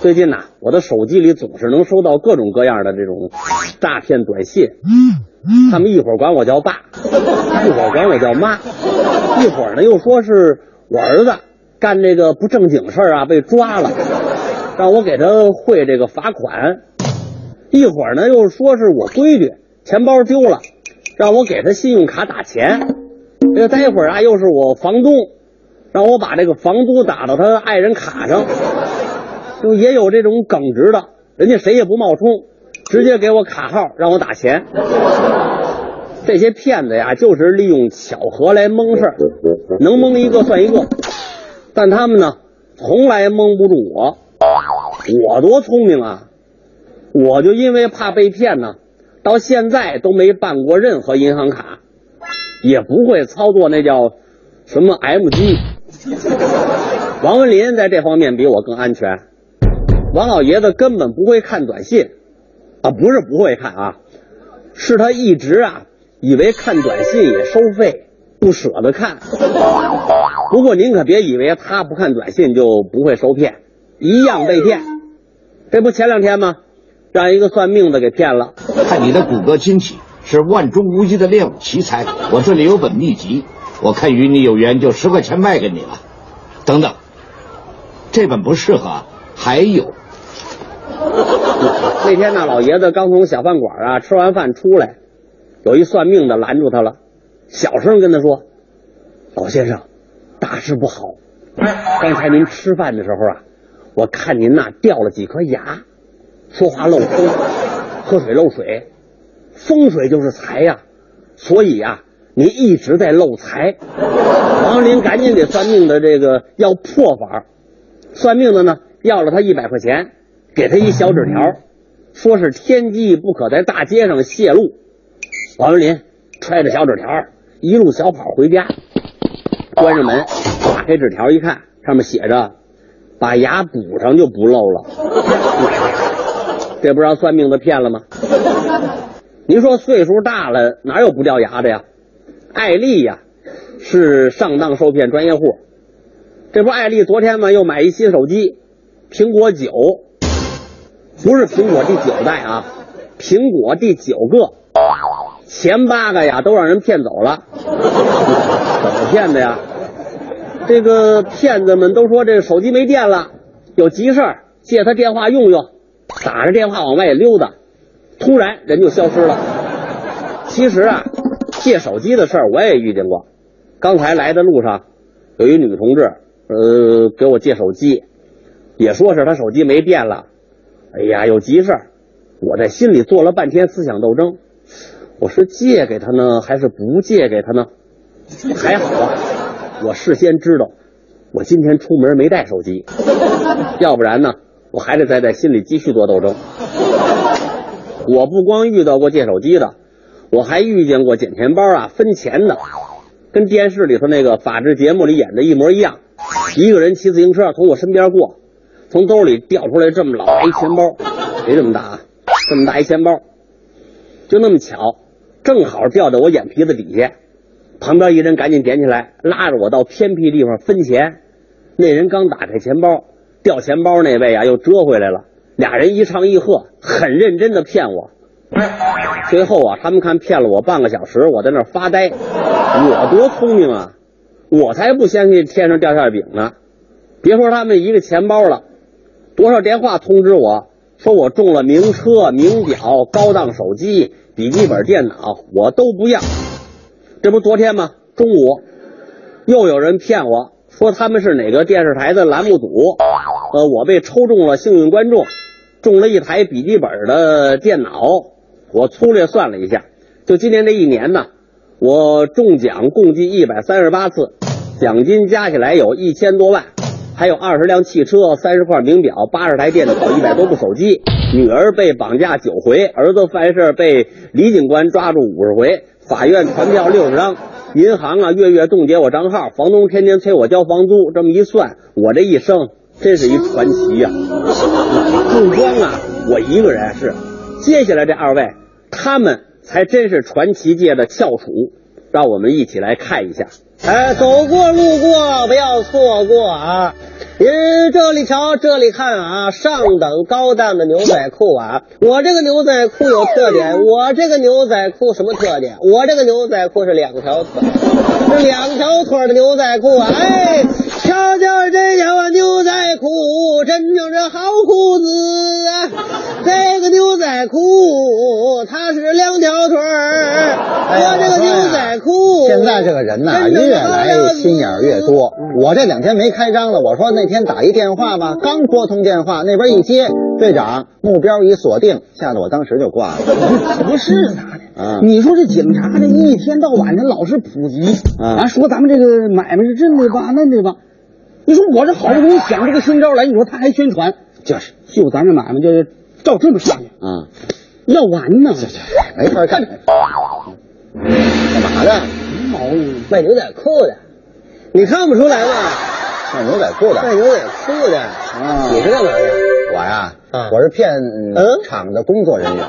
最近呐，我的手机里总是能收到各种各样的这种诈骗短信，他们一会儿管我叫爸，一会儿管我叫妈，一会儿呢又说是我儿子干这个不正经事儿啊被抓了，让我给他汇这个罚款，一会儿呢又说是我闺女钱包丢了，让我给他信用卡打钱，这待会儿啊又是我房东，让我把这个房租打到他爱人卡上。就也有这种耿直的，人家谁也不冒充，直接给我卡号让我打钱。这些骗子呀，就是利用巧合来蒙事儿，能蒙一个算一个。但他们呢，从来蒙不住我。我多聪明啊！我就因为怕被骗呢，到现在都没办过任何银行卡，也不会操作那叫什么 M 机。王文林在这方面比我更安全。王老爷子根本不会看短信，啊，不是不会看啊，是他一直啊以为看短信也收费，不舍得看。不过您可别以为他不看短信就不会受骗，一样被骗。这不前两天吗？让一个算命的给骗了。看你的骨骼惊奇，是万中无一的练武奇才。我这里有本秘籍，我看与你有缘，就十块钱卖给你了。等等，这本不适合，还有。那天呢，老爷子刚从小饭馆啊吃完饭出来，有一算命的拦住他了，小声跟他说：“老先生，大事不好！刚才您吃饭的时候啊，我看您呐掉了几颗牙，说话漏风，喝水漏水，风水就是财呀，所以啊，您一直在漏财。”王林赶紧给算命的这个要破法，算命的呢要了他一百块钱。给他一小纸条，说是天机不可在大街上泄露。王文林揣着小纸条，一路小跑回家，关上门，打开纸条一看，上面写着：“把牙补上就不漏了。”这不让算命的骗了吗？您说岁数大了哪有不掉牙的呀？艾丽呀，是上当受骗专业户。这不，艾丽昨天嘛又买一新手机，苹果九。不是苹果第九代啊，苹果第九个，前八个呀都让人骗走了，怎么骗的呀？这个骗子们都说这手机没电了，有急事儿借他电话用用，打着电话往外溜达，突然人就消失了。其实啊，借手机的事儿我也遇见过，刚才来的路上有一女同志，呃，给我借手机，也说是她手机没电了。哎呀，有急事儿，我在心里做了半天思想斗争，我是借给他呢，还是不借给他呢？还好啊，我事先知道，我今天出门没带手机，要不然呢，我还得再在心里继续做斗争。我不光遇到过借手机的，我还遇见过捡钱包啊分钱的，跟电视里头那个法制节目里演的一模一样，一个人骑自行车从我身边过。从兜里掉出来这么老大一钱包，没这么大啊，这么大一钱包，就那么巧，正好掉在我眼皮子底下。旁边一人赶紧捡起来，拉着我到偏僻地方分钱。那人刚打开钱包，掉钱包那位啊又折回来了。俩人一唱一和，很认真的骗我。最后啊，他们看骗了我半个小时，我在那发呆。我多聪明啊，我才不相信天上掉馅饼呢。别说他们一个钱包了。多少电话通知我说我中了名车、名表、高档手机、笔记本电脑，我都不要。这不昨天吗？中午又有人骗我说他们是哪个电视台的栏目组，呃，我被抽中了幸运观众，中了一台笔记本的电脑。我粗略算了一下，就今年这一年呢，我中奖共计一百三十八次，奖金加起来有一千多万。还有二十辆汽车、三十块名表、八十台电脑、一百多部手机。女儿被绑架九回，儿子犯事被李警官抓住五十回，法院传票六十张，银行啊月月冻结我账号，房东天天催我交房租。这么一算，我这一生真是一传奇呀！不光啊，我一个人是，接下来这二位，他们才真是传奇界的翘楚。让我们一起来看一下。哎，走过路过不要错过啊！您这里瞧，这里看啊，上等高档的牛仔裤啊！我这个牛仔裤有特点，我这个牛仔裤什么特点？我这个牛仔裤是两条腿，是两条腿的牛仔裤啊！哎，瞧瞧这条牛仔裤，真正是好裤子啊！这个牛仔裤它是两条腿儿，我这个牛仔裤。现在这个人呐，越来心眼儿越多。我这两天没开张了，我说那天打一电话吧，刚拨通电话，那边一接，队长目标已锁定，吓得我当时就挂了。不是咋的？啊你说这警察这一天到晚的老是普及啊说咱们这个买卖是这的吧那的吧？你说我这好不容易想这个新招来，你说他还宣传，就是就咱这买卖就是照这么下去，啊，要完呢。没法干。干嘛的？毛病。卖牛仔裤的，你看不出来吗？卖牛仔裤的。卖牛仔裤的，啊你是干嘛的？我呀，啊我是骗嗯厂的工作人员。